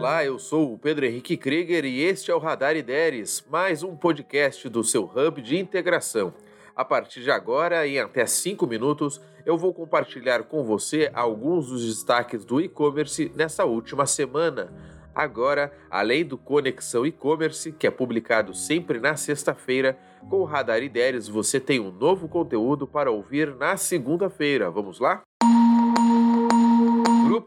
Olá, eu sou o Pedro Henrique Krieger e este é o Radar Ideres, mais um podcast do seu hub de integração. A partir de agora, em até 5 minutos, eu vou compartilhar com você alguns dos destaques do e-commerce nessa última semana. Agora, além do Conexão E-Commerce, que é publicado sempre na sexta-feira, com o Radar Ideias você tem um novo conteúdo para ouvir na segunda-feira. Vamos lá?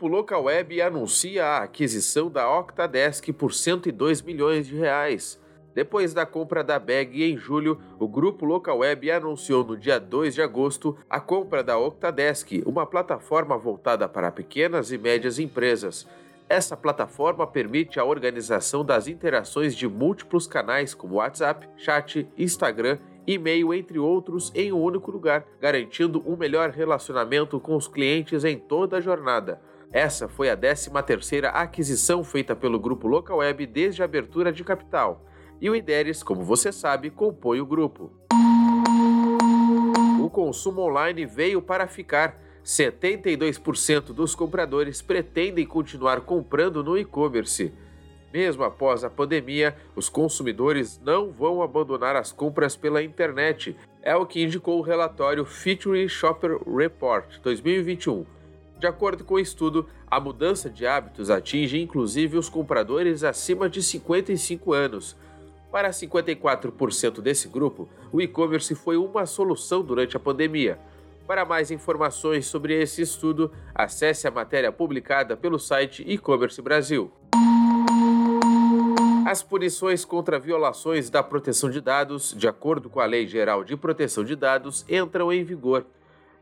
Grupo Local Web anuncia a aquisição da Octadesk por 102 milhões de reais. Depois da compra da Bag em julho, o grupo Local Web anunciou no dia 2 de agosto a compra da Octadesk, uma plataforma voltada para pequenas e médias empresas. Essa plataforma permite a organização das interações de múltiplos canais como WhatsApp, chat, Instagram, e-mail, entre outros, em um único lugar, garantindo um melhor relacionamento com os clientes em toda a jornada. Essa foi a 13ª aquisição feita pelo grupo Local Web desde a abertura de capital e o IDERES, como você sabe, compõe o grupo. O consumo online veio para ficar. 72% dos compradores pretendem continuar comprando no e-commerce. Mesmo após a pandemia, os consumidores não vão abandonar as compras pela internet, é o que indicou o relatório Feature Shopper Report 2021. De acordo com o estudo, a mudança de hábitos atinge inclusive os compradores acima de 55 anos. Para 54% desse grupo, o e-commerce foi uma solução durante a pandemia. Para mais informações sobre esse estudo, acesse a matéria publicada pelo site E-Commerce Brasil. As punições contra violações da proteção de dados, de acordo com a Lei Geral de Proteção de Dados, entram em vigor.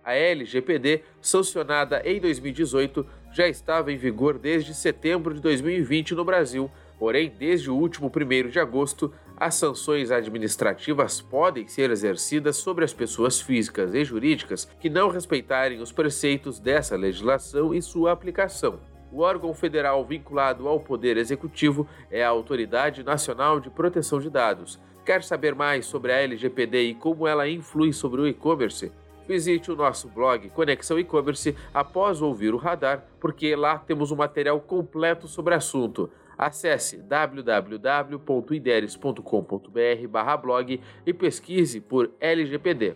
A LGPD, sancionada em 2018, já estava em vigor desde setembro de 2020 no Brasil Porém, desde o último 1 de agosto, as sanções administrativas podem ser exercidas sobre as pessoas físicas e jurídicas que não respeitarem os preceitos dessa legislação e sua aplicação. O órgão federal vinculado ao Poder Executivo é a Autoridade Nacional de Proteção de Dados. Quer saber mais sobre a LGPD e como ela influi sobre o e-commerce? Visite o nosso blog Conexão E-Commerce após ouvir o radar, porque lá temos um material completo sobre o assunto. Acesse www.ideres.com.br/blog e pesquise por LGPD.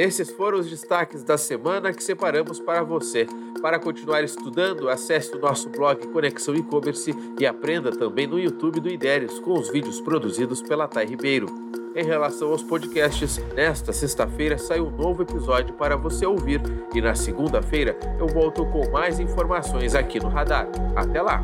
Esses foram os destaques da semana que separamos para você. Para continuar estudando, acesse o nosso blog Conexão E-Commerce e aprenda também no YouTube do Idérios com os vídeos produzidos pela Thay Ribeiro. Em relação aos podcasts, nesta sexta-feira sai um novo episódio para você ouvir e na segunda-feira eu volto com mais informações aqui no Radar. Até lá!